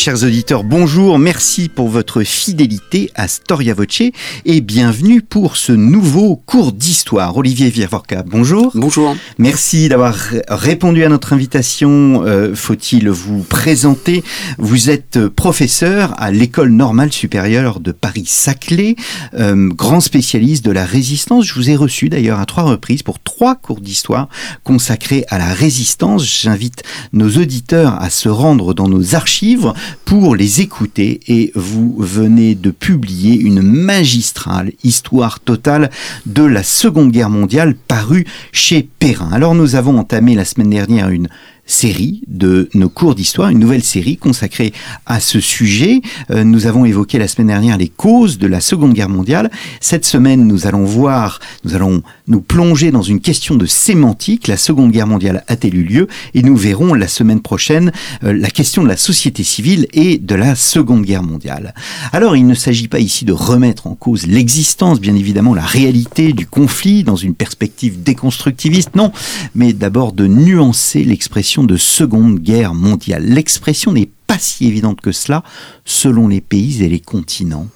Chers auditeurs, bonjour, merci pour votre fidélité à Storia Voce et bienvenue pour ce nouveau cours d'histoire. Olivier Viavorca, bonjour. Bonjour. Merci d'avoir répondu à notre invitation. Euh, Faut-il vous présenter? Vous êtes professeur à l'École normale supérieure de Paris-Saclay, euh, grand spécialiste de la résistance. Je vous ai reçu d'ailleurs à trois reprises pour trois cours d'histoire consacrés à la résistance. J'invite nos auditeurs à se rendre dans nos archives pour les écouter et vous venez de publier une magistrale histoire totale de la Seconde Guerre mondiale parue chez Perrin. Alors nous avons entamé la semaine dernière une série de nos cours d'histoire, une nouvelle série consacrée à ce sujet. Euh, nous avons évoqué la semaine dernière les causes de la Seconde Guerre mondiale. Cette semaine, nous allons voir, nous allons nous plonger dans une question de sémantique. La Seconde Guerre mondiale a-t-elle eu lieu? Et nous verrons la semaine prochaine euh, la question de la société civile et de la Seconde Guerre mondiale. Alors, il ne s'agit pas ici de remettre en cause l'existence, bien évidemment, la réalité du conflit dans une perspective déconstructiviste, non, mais d'abord de nuancer l'expression de Seconde Guerre mondiale. L'expression n'est pas si évidente que cela selon les pays et les continents.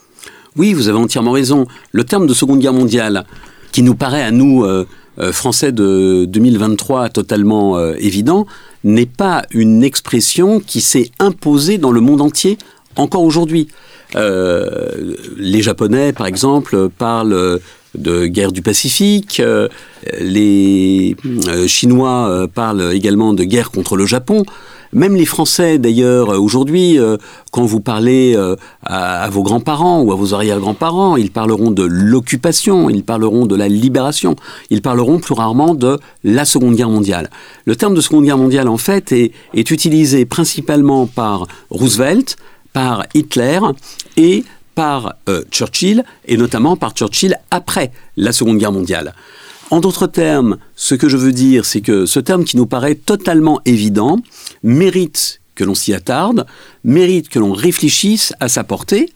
Oui, vous avez entièrement raison. Le terme de Seconde Guerre mondiale, qui nous paraît à nous, euh, euh, Français de 2023, totalement euh, évident, n'est pas une expression qui s'est imposée dans le monde entier encore aujourd'hui. les Japonais, par exemple, parlent de guerre du Pacifique. Euh, les euh, Chinois euh, parlent également de guerre contre le Japon. Même les Français, d'ailleurs, aujourd'hui, quand vous parlez à, vos grands-parents ou à vos arrière-grands-parents, ils parleront de l'occupation, ils parleront de la libération, ils parleront plus rarement de la Seconde Guerre mondiale. Le terme de Seconde Guerre mondiale, en fait, est, est utilisé principalement par Roosevelt, par Hitler et par euh, Churchill, et notamment par Churchill après la Seconde Guerre mondiale. En d'autres termes, ce que je veux dire, c'est que ce terme qui nous paraît totalement évident mérite que l'on s'y attarde, mérite que l'on réfléchisse à sa portée,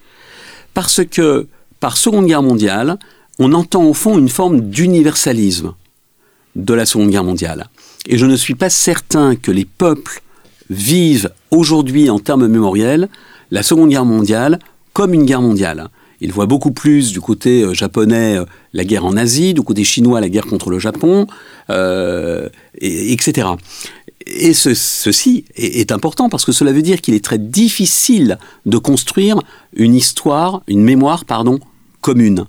parce que par Seconde Guerre mondiale, on entend au fond une forme d'universalisme de la Seconde Guerre mondiale. Et je ne suis pas certain que les peuples vivent aujourd'hui en termes mémoriels la Seconde Guerre mondiale comme une guerre mondiale. Il voit beaucoup plus du côté euh, japonais euh, la guerre en Asie, du côté chinois la guerre contre le Japon, euh, et, etc. Et ceci est, important parce que cela veut dire qu'il est très difficile de construire une histoire, une mémoire, pardon, commune.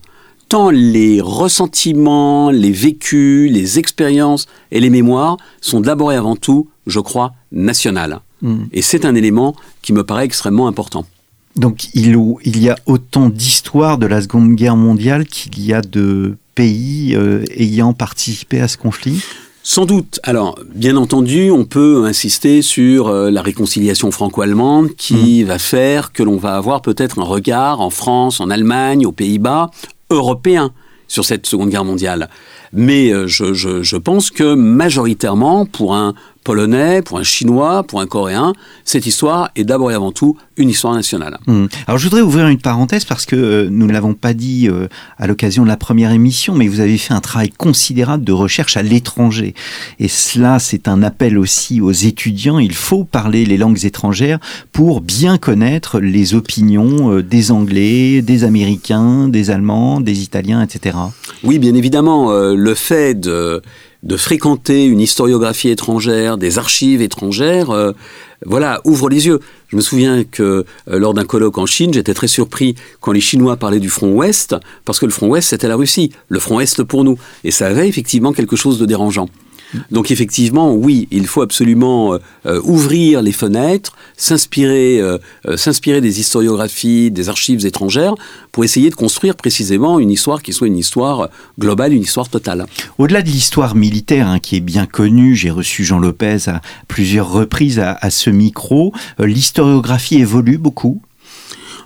Tant les ressentiments, les vécus, les expériences et les mémoires sont d'abord et avant tout, je crois, nationales. Hmm. Et c'est un élément qui me paraît extrêmement important. Donc il, il y a autant d'histoires de la Seconde Guerre mondiale qu'il y a de pays euh, ayant participé à ce conflit? Sans doute. Alors, bien entendu, on peut insister sur euh, la réconciliation franco-allemande qui mmh. va faire que l'on va avoir peut-être un regard en France, en Allemagne, aux Pays-Bas, européen sur cette Seconde Guerre mondiale. Mais euh, je, je, pense que majoritairement, pour un polonais, pour un chinois, pour un coréen, cette histoire est d'abord et avant tout une histoire nationale. Hmm. Alors je voudrais ouvrir une parenthèse parce que euh, nous ne l'avons pas dit euh, à l'occasion de la première émission, mais vous avez fait un travail considérable de recherche à l'étranger. Et cela, c'est un appel aussi aux étudiants. Il faut parler les langues étrangères pour bien connaître les opinions euh, des Anglais, des Américains, des Allemands, des Italiens, etc. Oui, bien évidemment, le fait de de fréquenter une historiographie étrangère, des archives étrangères, euh, voilà, ouvre les yeux. Je me souviens que euh, lors d'un colloque en Chine, j'étais très surpris quand les Chinois parlaient du front ouest, parce que le front ouest, c'était la Russie, le front est pour nous. Et ça avait effectivement quelque chose de dérangeant. Donc effectivement, oui, il faut absolument euh, euh, ouvrir les fenêtres, s'inspirer, euh, s'inspirer des historiographies, des archives étrangères, pour essayer de construire précisément une histoire qui soit une histoire globale, une histoire totale. Au-delà de l'histoire militaire, hein, qui est bien connue, j'ai reçu Jean Lopez à plusieurs reprises à, ce micro, l'historiographie évolue beaucoup?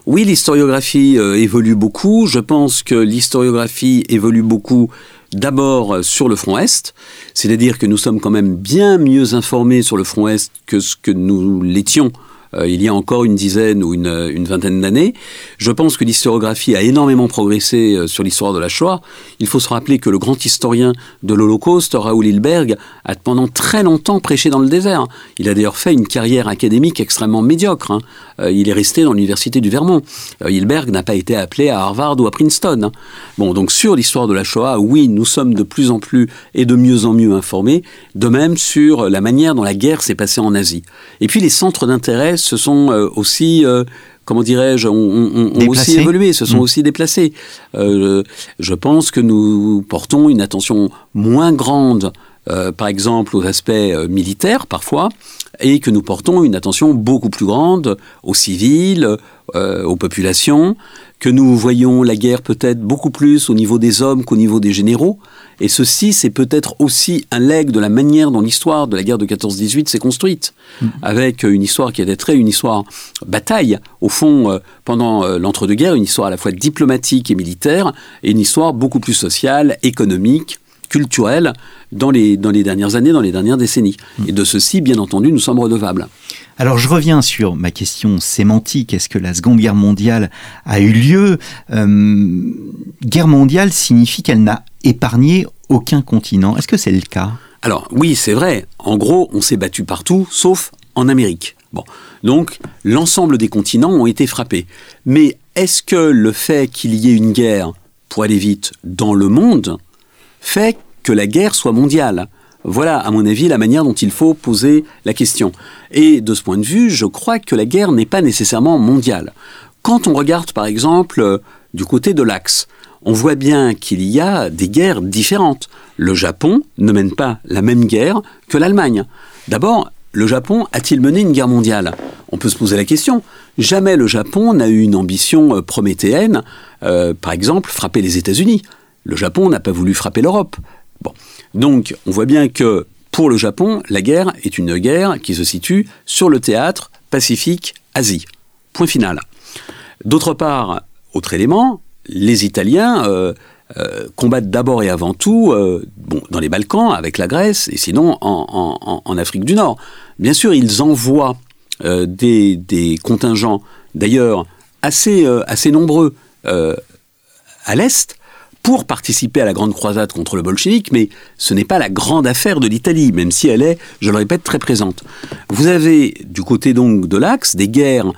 Oui, l'historiographie évolue beaucoup. Je pense que l'historiographie évolue beaucoup D'abord sur le front Est, c'est-à-dire que nous sommes quand même bien mieux informés sur le front Est que ce que nous l'étions euh, il y a encore une dizaine ou une, une vingtaine d'années. Je pense que l'historiographie a énormément progressé euh, sur l'histoire de la Shoah. Il faut se rappeler que le grand historien de l'Holocauste, Raoul Hilberg, a pendant très longtemps prêché dans le désert. Il a d'ailleurs fait une carrière académique extrêmement médiocre. Hein. Euh, il est resté dans l'université du Vermont. Hilberg n'a pas été appelé à Harvard ou à Princeton. Hein. Bon, donc sur l'histoire de la Shoah, oui, nous sommes de plus en plus et de mieux en mieux informés. De même sur la manière dont la guerre s'est passée en Asie. Et puis les centres d'intérêt se sont euh, aussi euh, comment dirais-je, ont, aussi évolué, se sont mmh. aussi déplacés. Euh, je pense que nous portons une attention moins grande, par exemple, aux aspects militaires parfois, et que nous portons une attention beaucoup plus grande aux civils, aux populations, que nous voyons la guerre peut-être beaucoup plus au niveau des hommes qu'au niveau des généraux. Et ceci, c'est peut-être aussi un leg de la manière dont l'histoire de la guerre de 14-18 s'est construite, mm. avec une histoire qui a d'être une histoire bataille, au fond, euh, pendant euh, l'entre-deux-guerres, une histoire à la fois diplomatique et militaire, et une histoire beaucoup plus sociale, économique, culturelle dans les, dans les dernières années, dans les dernières décennies. Mm. Et de ceci, bien entendu, nous sommes redevables. Alors je reviens sur ma question sémantique. Est-ce que la Seconde Guerre mondiale a eu lieu? Euh, Guerre mondiale signifie qu'elle n'a épargné aucun continent. Est-ce que c'est le cas? Alors oui, c'est vrai. En gros, on s'est battu partout, sauf en Amérique. Bon, donc l'ensemble des continents ont été frappés. Mais est-ce que le fait qu'il y ait une guerre, pour aller vite, dans le monde, fait que la guerre soit mondiale voilà, à mon avis, la manière dont il faut poser la question. Et de ce point de vue, je crois que la guerre n'est pas nécessairement mondiale. Quand on regarde, par exemple, euh, du côté de l'Axe, on voit bien qu'il y a des guerres différentes. Le Japon ne mène pas la même guerre que l'Allemagne. D'abord, le Japon a-t-il mené une guerre mondiale? On peut se poser la question. Jamais le Japon n'a eu une ambition euh, prométhéenne, euh, par exemple, frapper les États-Unis. Le Japon n'a pas voulu frapper l'Europe. Bon. Donc, on voit bien que pour le Japon, la guerre est une guerre qui se situe sur le théâtre Pacifique-Asie. Point final. D'autre part, autre élément, les Italiens euh, euh, combattent d'abord et avant tout euh, dans les Balkans avec la Grèce et sinon en, Afrique du Nord. Bien sûr, ils envoient des, contingents, d'ailleurs assez nombreux, à l'Est, pour participer à la grande croisade contre le bolchevique, mais ce n'est pas la grande affaire de l'Italie, même si elle est, je le répète, très présente. Vous avez du côté donc de l'Axe des guerres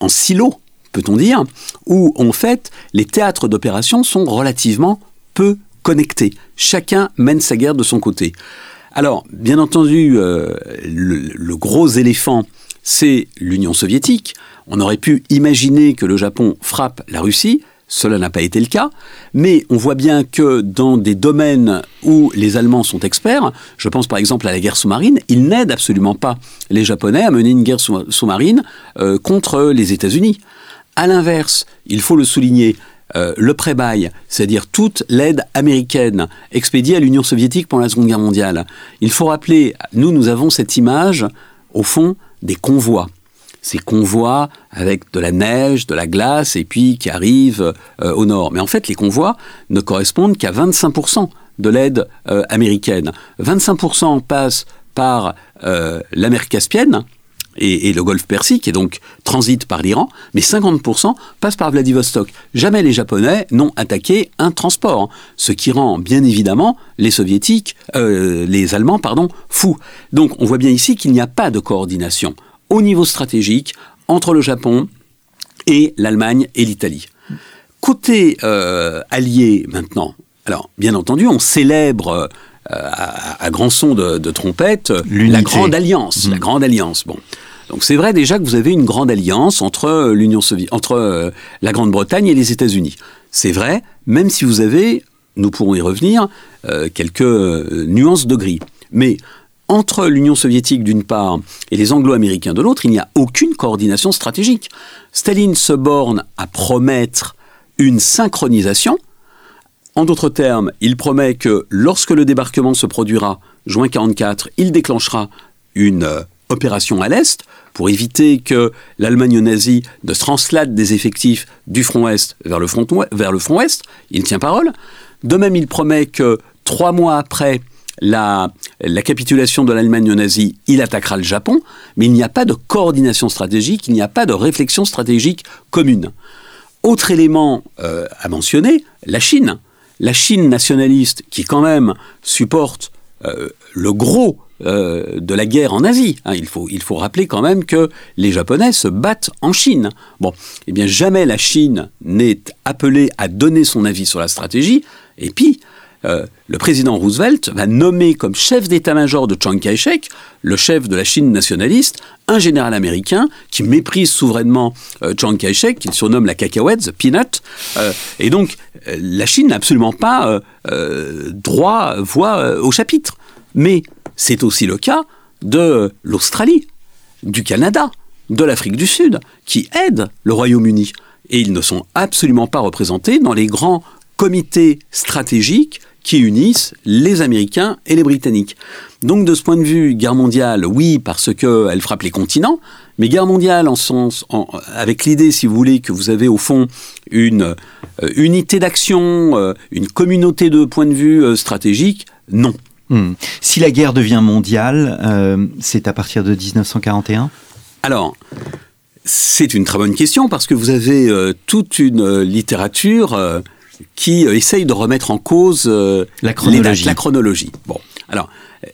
en silo, peut-on dire, où en fait les théâtres d'opération sont relativement peu connectés. Chacun mène sa guerre de son côté. Alors, bien entendu, euh, le gros éléphant, c'est l'Union soviétique. On aurait pu imaginer que le Japon frappe la Russie, cela n'a pas été le cas, mais on voit bien que dans des domaines où les Allemands sont experts, je pense par exemple à la guerre sous-marine, ils n'aident absolument pas les Japonais à mener une guerre sous-marine euh, contre les États-Unis. À l'inverse, il faut le souligner, euh, le pré-bail, c'est-à-dire toute l'aide américaine expédiée à l'Union soviétique pendant la Seconde Guerre mondiale. Il faut rappeler, nous, nous avons cette image, au fond, des convois ces convois avec de la neige, de la glace, et puis qui arrivent euh, au nord. Mais en fait, les convois ne correspondent qu'à 25% de l'aide euh, américaine. 25% passent par euh, la mer Caspienne, et, le golfe Persique, et donc transite par l'Iran, mais 50% passent par Vladivostok. Jamais les Japonais n'ont attaqué un transport, ce qui rend bien évidemment les soviétiques, les Allemands, pardon, fous. Donc on voit bien ici qu'il n'y a pas de coordination au niveau stratégique entre le Japon et l'Allemagne et l'Italie. Côté euh, allié maintenant, alors bien entendu, on célèbre euh, à, grand son de, trompette la grande alliance, la mmh. grande alliance. Bon. Donc c'est vrai déjà que vous avez une grande alliance entre l'Union soviétique, entre euh, la Grande-Bretagne et les États-Unis. C'est vrai, même si vous avez, nous pourrons y revenir, quelques nuances de gris. Mais entre l'Union soviétique d'une part et les anglo-américains de l'autre, il n'y a aucune coordination stratégique. Staline se borne à promettre une synchronisation. En d'autres termes, il promet que lorsque le débarquement se produira, juin 1944, il déclenchera une euh, opération à l'Est pour éviter que l'Allemagne nazie ne translate des effectifs du front Est vers le front, vers le front Ouest. Il tient parole. De même, il promet que trois mois après la, la capitulation de l'Allemagne nazie, il attaquera le Japon, mais il n'y a pas de coordination stratégique, il n'y a pas de réflexion stratégique commune. Autre élément euh, à mentionner, la Chine. La Chine nationaliste qui quand même supporte euh, le gros euh, de la guerre en Asie. Hein, il, faut, il faut rappeler quand même que les Japonais se battent en Chine. Bon, eh bien jamais la Chine n'est appelée à donner son avis sur la stratégie. Et puis, euh, le président Roosevelt va nommer comme chef d'état-major de Chiang Kai-shek, le chef de la Chine nationaliste, un général américain qui méprise souverainement euh, Chiang Kai-shek, qu'il surnomme la cacahuète, the peanut. Euh, et donc, la Chine n'a absolument pas droit, voix au chapitre. Mais c'est aussi le cas de l'Australie, du Canada, de l'Afrique du Sud, qui aident le Royaume-Uni. Et ils ne sont absolument pas représentés dans les grands comités stratégiques qui unissent les Américains et les Britanniques. Donc de ce point de vue, guerre mondiale, oui, parce qu'elle frappe les continents, mais guerre mondiale en sens, avec l'idée, si vous voulez, que vous avez au fond une euh, unité d'action, euh, une communauté de points de vue euh, stratégiques, non. Hmm. Si la guerre devient mondiale, c'est à partir de 1941 Alors, c'est une très bonne question parce que vous avez toute une littérature qui euh, essaye de remettre en cause euh, la chronologie. la chronologie. Bon, alors, euh,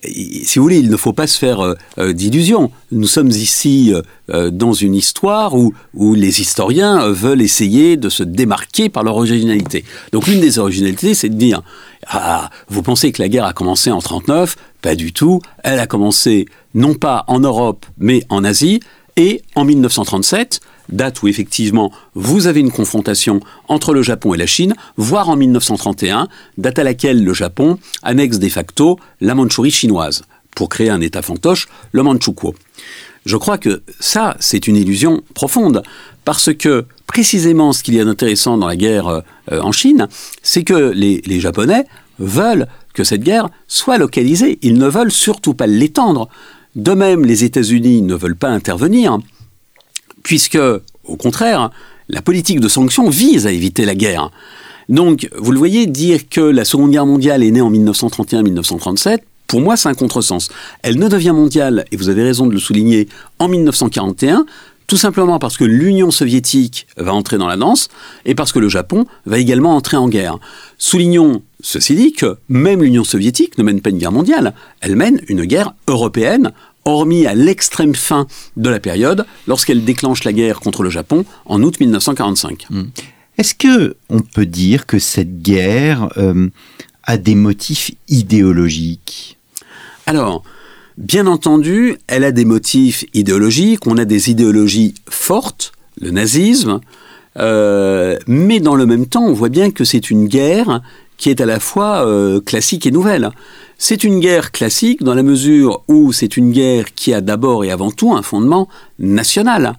si vous voulez, il ne faut pas se faire d'illusions. Nous sommes ici dans une histoire où, où les historiens veulent essayer de se démarquer par leur originalité. Donc l'une des originalités, c'est de dire, ah, vous pensez que la guerre a commencé en 39 Pas du tout. Elle a commencé non pas en Europe, mais en Asie. Et en 1937, date où effectivement vous avez une confrontation entre le Japon et la Chine, voire en 1931, date à laquelle le Japon annexe de facto la Mandchourie chinoise pour créer un État fantoche, le Manchukuo. Je crois que ça, c'est une illusion profonde, parce que précisément ce qu'il y a d'intéressant dans la guerre euh, en Chine, c'est que les, les Japonais veulent que cette guerre soit localisée. Ils ne veulent surtout pas l'étendre. De même, les États-Unis ne veulent pas intervenir puisque, au contraire, la politique de sanctions vise à éviter la guerre. Donc, vous le voyez, dire que la Seconde Guerre mondiale est née en 1931-1937, pour moi, c'est un contresens. Elle ne devient mondiale, et vous avez raison de le souligner, en 1941, tout simplement parce que l'Union soviétique va entrer dans la danse et parce que le Japon va également entrer en guerre. Soulignons, ceci dit, que même l'Union soviétique ne mène pas une guerre mondiale, elle mène une guerre européenne hormis à l'extrême fin de la période, lorsqu'elle déclenche la guerre contre le Japon en août 1945. Hmm. Est-ce que on peut dire que cette guerre euh, a des motifs idéologiques? Alors, bien entendu, elle a des motifs idéologiques. On a des idéologies fortes, le nazisme, euh, mais dans le même temps, on voit bien que c'est une guerre qui est à la fois euh, classique et nouvelle. C'est une guerre classique dans la mesure où c'est une guerre qui a d'abord et avant tout un fondement national.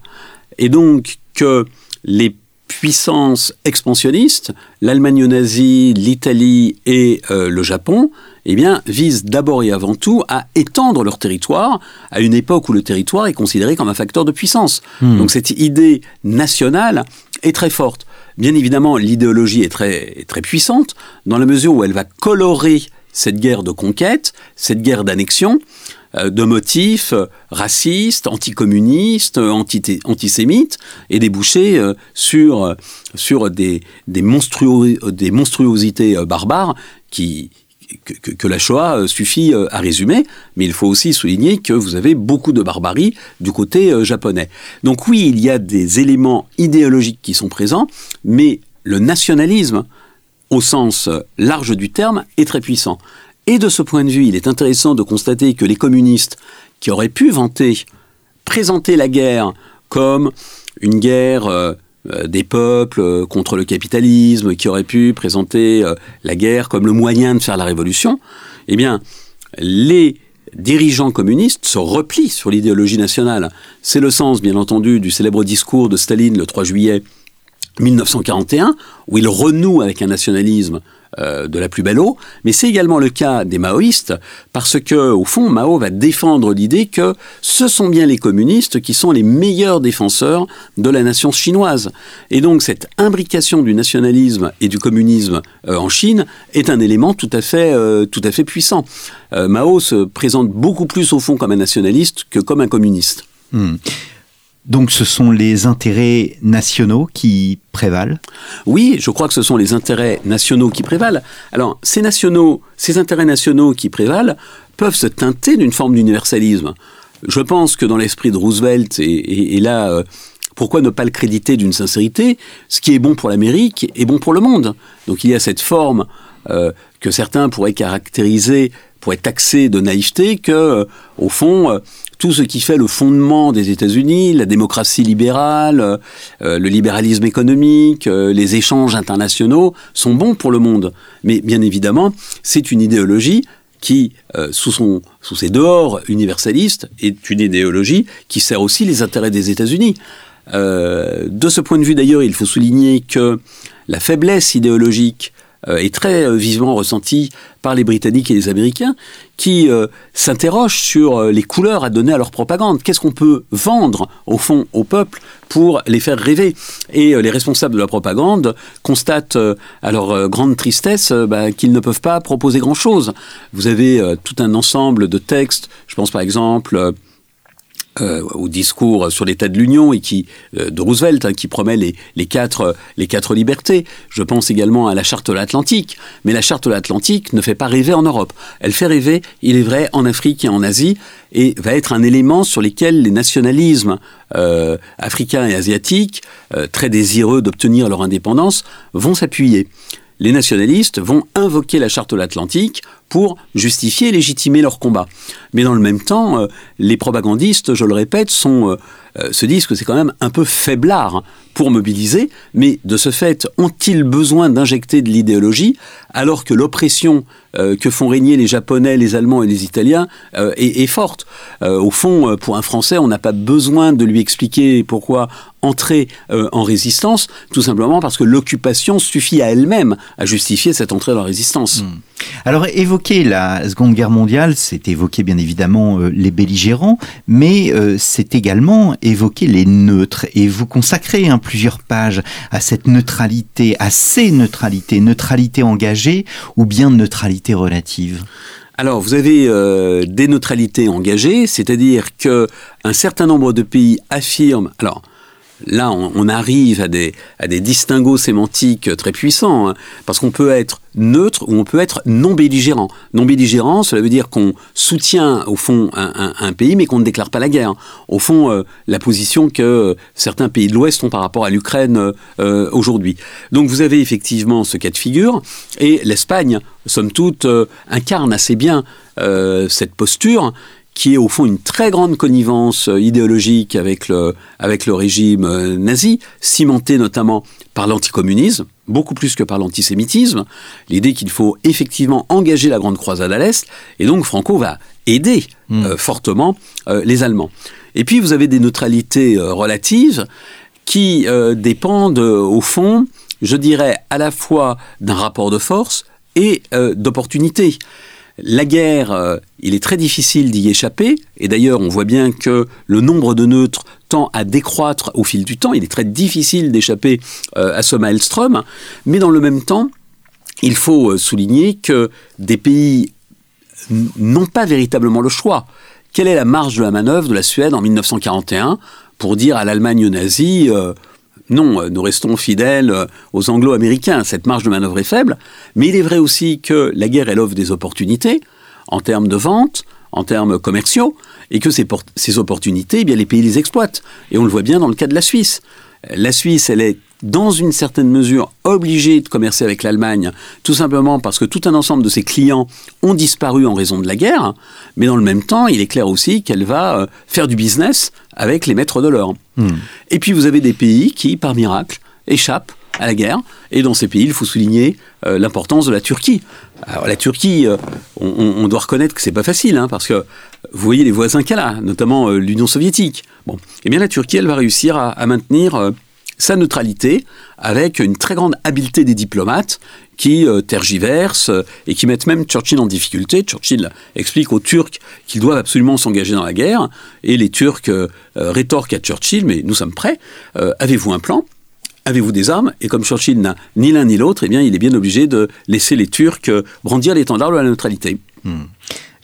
Et donc que les puissances expansionnistes, l'Allemagne nazie, l'Italie et euh, le Japon, eh bien, visent d'abord et avant tout à étendre leur territoire à une époque où le territoire est considéré comme un facteur de puissance. Hmm. Donc cette idée nationale est très forte. Bien évidemment, l'idéologie est très, très puissante dans la mesure où elle va colorer cette guerre de conquête, cette guerre d'annexion, euh, de motifs euh, racistes, anticommunistes, antisémites, et déboucher euh, sur, sur des, des, des monstruosités barbares qui, que, la Shoah suffit à résumer, mais il faut aussi souligner que vous avez beaucoup de barbarie du côté japonais. Donc oui, il y a des éléments idéologiques qui sont présents, mais le nationalisme au sens large du terme, est très puissant. Et de ce point de vue, il est intéressant de constater que les communistes, qui auraient pu vanter, présenter la guerre comme une guerre euh, euh, des peuples euh, contre le capitalisme, qui auraient pu présenter la guerre comme le moyen de faire la révolution, eh bien, les dirigeants communistes se replient sur l'idéologie nationale. C'est le sens, bien entendu, du célèbre discours de Staline le 3 juillet 1941, où il renoue avec un nationalisme euh, de la plus belle eau, mais c'est également le cas des maoïstes, parce que, au fond, Mao va défendre l'idée que ce sont bien les communistes qui sont les meilleurs défenseurs de la nation chinoise. Et donc, cette imbrication du nationalisme et du communisme euh, en Chine est un élément tout à fait, euh, tout à fait puissant. Mao se présente beaucoup plus, au fond, comme un nationaliste que comme un communiste. Hmm. Donc ce sont les intérêts nationaux qui prévalent Oui, je crois que ce sont les intérêts nationaux qui prévalent. Alors ces intérêts nationaux qui prévalent peuvent se teinter d'une forme d'universalisme. Je pense que dans l'esprit de Roosevelt, et, là, euh, pourquoi ne pas le créditer d'une sincérité? Ce qui est bon pour l'Amérique est bon pour le monde. Donc il y a cette forme euh, que certains pourraient caractériser, pourraient taxer de naïveté, que, euh, au fond, tout ce qui fait le fondement des États-Unis, la démocratie libérale, euh, le libéralisme économique, euh, les échanges internationaux, sont bons pour le monde. Mais bien évidemment, c'est une idéologie qui, euh, sous, son, sous ses dehors universalistes, est une idéologie qui sert aussi les intérêts des États-Unis. de ce point de vue d'ailleurs, il faut souligner que la faiblesse idéologique euh, est très euh, vivement ressenti par les Britanniques et les Américains, qui euh, s'interrogent sur les couleurs à donner à leur propagande. Qu'est-ce qu'on peut vendre, au fond, au peuple pour les faire rêver? Et les responsables de la propagande constatent, à leur grande tristesse, bah, qu'ils ne peuvent pas proposer grand-chose. Vous avez tout un ensemble de textes, je pense par exemple euh, au discours sur l'état de l'Union et qui euh, de Roosevelt hein, qui promet les, les, quatre les quatre libertés. Je pense également à la charte de l'Atlantique, mais la charte de l'Atlantique ne fait pas rêver en Europe. Elle fait rêver, il est vrai, en Afrique et en Asie et va être un élément sur lequel les nationalismes euh, africains et asiatiques, euh, très désireux d'obtenir leur indépendance, vont s'appuyer les nationalistes vont invoquer la charte de l'Atlantique pour justifier et légitimer leur combat. Mais dans le même temps, euh, les propagandistes, je le répète, euh, euh, se disent que c'est quand même un peu faiblard pour mobiliser, mais de ce fait, ont-ils besoin d'injecter de l'idéologie alors que l'oppression que font régner les Japonais, les Allemands et les Italiens est, est, forte? Au fond, pour un Français, on n'a pas besoin de lui expliquer pourquoi entrer en résistance, tout simplement parce que l'occupation suffit à elle-même à justifier cette entrée dans la résistance. Hmm. Alors évoquer la Seconde Guerre mondiale, c'est évoquer bien évidemment euh, les belligérants, mais euh, c'est également évoquer les neutres. Et vous consacrez hein, plusieurs pages à cette neutralité, à ces neutralités, neutralité engagée ou bien neutralité relative. Alors, vous avez euh, des neutralités engagées, c'est-à-dire que un certain nombre de pays affirment. Là, on, arrive à des, distinguos sémantiques très puissants, hein, parce qu'on peut être neutre ou on peut être non belligérant. Non belligérant, cela veut dire qu'on soutient au fond un, pays, mais qu'on ne déclare pas la guerre. Au fond, euh, la position que certains pays de l'Ouest ont par rapport à l'Ukraine euh, aujourd'hui. Donc vous avez effectivement ce cas de figure, et l'Espagne, somme toute, euh, incarne assez bien cette posture qui est au fond une très grande connivence euh, idéologique avec le, avec le régime euh, nazi, cimenté notamment par l'anticommunisme, beaucoup plus que par l'antisémitisme, l'idée qu'il faut effectivement engager la grande croisade à l'Est, et donc Franco va aider hmm. euh, fortement les Allemands. Et puis vous avez des neutralités relatives qui dépendent au fond, je dirais, à la fois d'un rapport de force et d'opportunité. La guerre, euh, il est très difficile d'y échapper, et d'ailleurs on voit bien que le nombre de neutres tend à décroître au fil du temps, il est très difficile d'échapper euh, à ce maelstrom, mais dans le même temps, il faut euh, souligner que des pays n'ont pas véritablement le choix. Quelle est la marge de la manœuvre de la Suède en 1941 pour dire à l'Allemagne nazie non, euh, nous restons fidèles euh, aux anglo-américains. Cette marge de manœuvre est faible, mais il est vrai aussi que la guerre, elle offre des opportunités en termes de vente, en termes commerciaux, et que ces, opportunités, eh les pays les exploitent. Et on le voit bien dans le cas de la Suisse. La Suisse, elle est dans une certaine mesure, obligée de commercer avec l'Allemagne, tout simplement parce que tout un ensemble de ses clients ont disparu en raison de la guerre, mais dans le même temps, il est clair aussi qu'elle va euh, faire du business avec les maîtres de l'or. Hmm. Et puis vous avez des pays qui, par miracle, échappent à la guerre. Et dans ces pays, il faut souligner euh, l'importance de la Turquie. Alors la Turquie, euh, on, doit reconnaître que c'est pas facile, hein, parce que vous voyez les voisins qu'elle a, notamment l'Union soviétique. Bon, eh bien la Turquie, elle va réussir à, maintenir sa neutralité avec une très grande habileté des diplomates qui euh, tergiversent euh, et qui mettent même Churchill en difficulté. Churchill explique aux Turcs qu'ils doivent absolument s'engager dans la guerre et les Turcs euh, rétorquent à Churchill mais nous sommes prêts. Avez-vous un plan? Avez-vous des armes? Et comme Churchill n'a ni l'un ni l'autre, eh bien, il est bien obligé de laisser les Turcs brandir l'étendard de la neutralité. Hmm.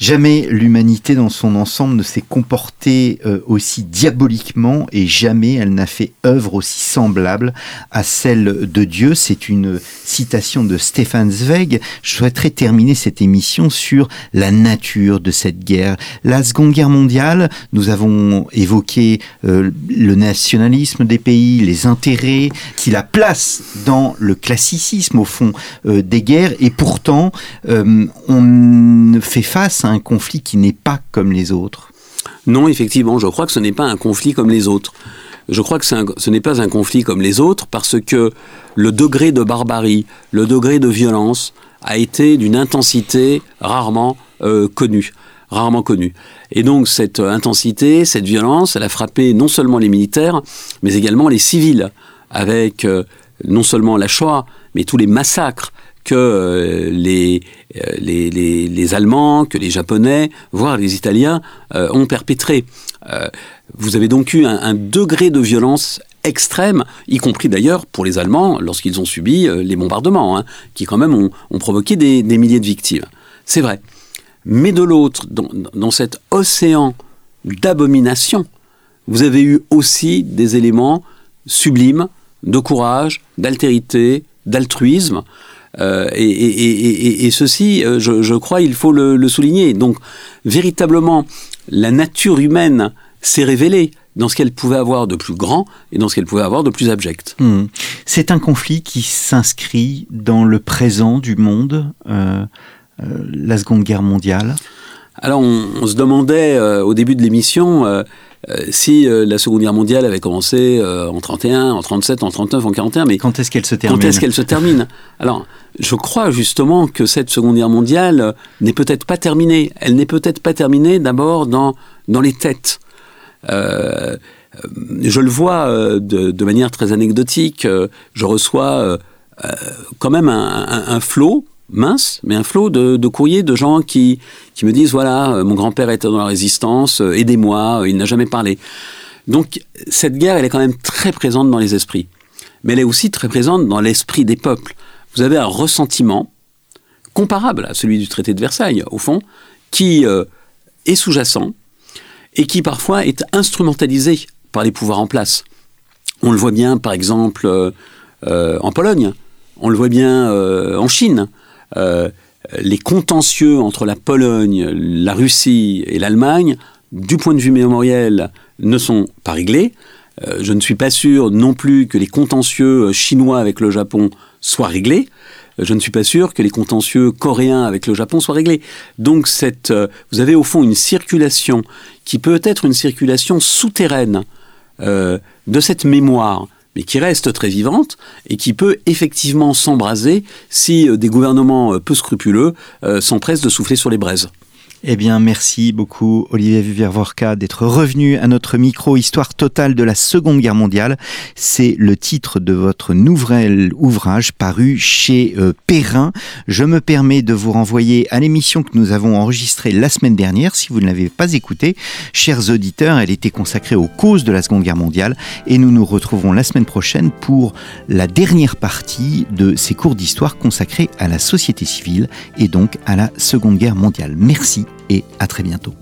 Jamais l'humanité dans son ensemble ne s'est comportée euh, aussi diaboliquement et jamais elle n'a fait œuvre aussi semblable à celle de Dieu. C'est une citation de Stefan Zweig. Je souhaiterais terminer cette émission sur la nature de cette guerre. La Seconde Guerre mondiale, nous avons évoqué euh, le nationalisme des pays, les intérêts, qui la placent dans le classicisme au fond euh, des guerres et pourtant on fait face à un conflit qui n'est pas comme les autres Non, effectivement, je crois que ce n'est pas un conflit comme les autres. Je crois que ce n'est pas un conflit comme les autres parce que le degré de barbarie, le degré de violence a été d'une intensité rarement euh, connue rarement connue. Et donc cette intensité, cette violence, elle a frappé non seulement les militaires, mais également les civils, avec euh, non seulement la Shoah, mais tous les massacres que euh, euh, les, les, les, Allemands, que les Japonais, voire les Italiens euh, ont perpétré. vous avez donc eu un, degré de violence extrême, y compris d'ailleurs pour les Allemands lorsqu'ils ont subi les bombardements, hein, qui quand même ont, provoqué des, des, milliers de victimes. C'est vrai. Mais de l'autre, dans, dans cet océan d'abomination, vous avez eu aussi des éléments sublimes de courage, d'altérité, d'altruisme, euh, et, ceci, euh, je, crois, il faut le, souligner. Donc, véritablement, la nature humaine s'est révélée dans ce qu'elle pouvait avoir de plus grand et dans ce qu'elle pouvait avoir de plus abject. Hmm. C'est un conflit qui s'inscrit dans le présent du monde, euh, la Seconde Guerre mondiale? Alors, on, se demandait au début de l'émission euh, si euh, la Seconde Guerre mondiale avait commencé euh, en 31, en 37, en 39, en 41, mais quand est-ce qu'elle se termine Quand est-ce qu'elle se termine? Alors, je crois justement que cette Seconde Guerre mondiale n'est peut-être pas terminée. Elle n'est peut-être pas terminée d'abord dans dans les têtes. je le vois de, manière très anecdotique. je reçois quand même un, un, un flot mince, mais un flot de, courriers de gens qui, qui me disent voilà, euh, mon grand-père était dans la résistance, euh, aidez-moi, euh, il n'a jamais parlé. Donc cette guerre, elle est quand même très présente dans les esprits, mais elle est aussi très présente dans l'esprit des peuples. Vous avez un ressentiment comparable à celui du traité de Versailles, au fond, qui est sous-jacent et qui parfois est instrumentalisé par les pouvoirs en place. On le voit bien, par exemple, en Pologne, on le voit bien en Chine, les contentieux entre la Pologne, la Russie et l'Allemagne, du point de vue mémoriel, ne sont pas réglés. Euh, je ne suis pas sûr non plus que les contentieux chinois avec le Japon soient réglés. Euh, je ne suis pas sûr que les contentieux coréens avec le Japon soient réglés. Donc vous avez au fond une circulation qui peut être une circulation souterraine de cette mémoire mais qui reste très vivante et qui peut effectivement s'embraser si euh, des gouvernements euh, peu scrupuleux euh, s'empressent de souffler sur les braises. Eh bien, merci beaucoup, Olivier Vivervorka, d'être revenu à notre micro Histoire totale de la Seconde Guerre mondiale. C'est le titre de votre nouvel ouvrage paru chez euh, Perrin. Je me permets de vous renvoyer à l'émission que nous avons enregistrée la semaine dernière. Si vous ne l'avez pas écoutée, chers auditeurs, elle était consacrée aux causes de la Seconde Guerre mondiale et nous nous retrouvons la semaine prochaine pour la dernière partie de ces cours d'histoire consacrés à la société civile et donc à la Seconde Guerre mondiale. Merci et à très bientôt.